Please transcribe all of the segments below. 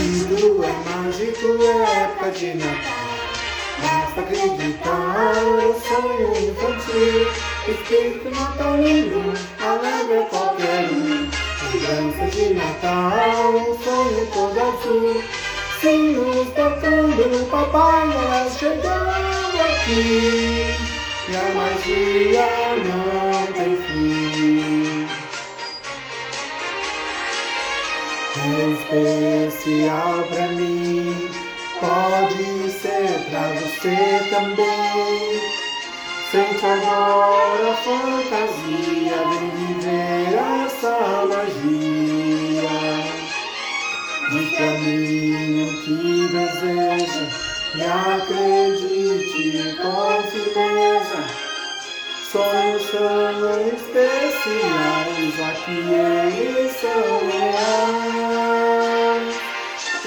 Tudo é mágico, é época de Natal. Basta acreditar, o sonho infantil. Espírito natalino, alegra qualquer um. Lembrança de Natal, um sonho todo azul. Sinos tocando, Papai Noel chegando aqui. E a magia não tem fim. Especial pra mim, pode ser pra você também. Sente agora a fantasia, vem viver essa magia. Diz pra mim o que deseja e acredite com firmeza. Sonhos são especiais, aqui eles são reais.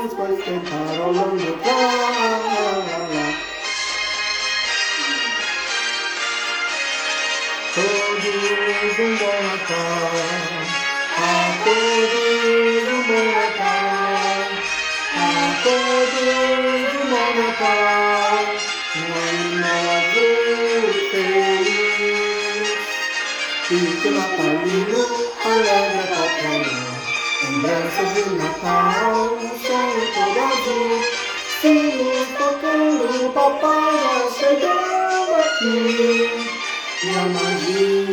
hands wasted out all on the floor. Told you the more I fall. I told you the more I fall. I told you the more I fall. When I look at you, you cannot find. I love you, I love you. Un verso di Natale scelto da Dio, finito che il papà la sedeva qui, la magia.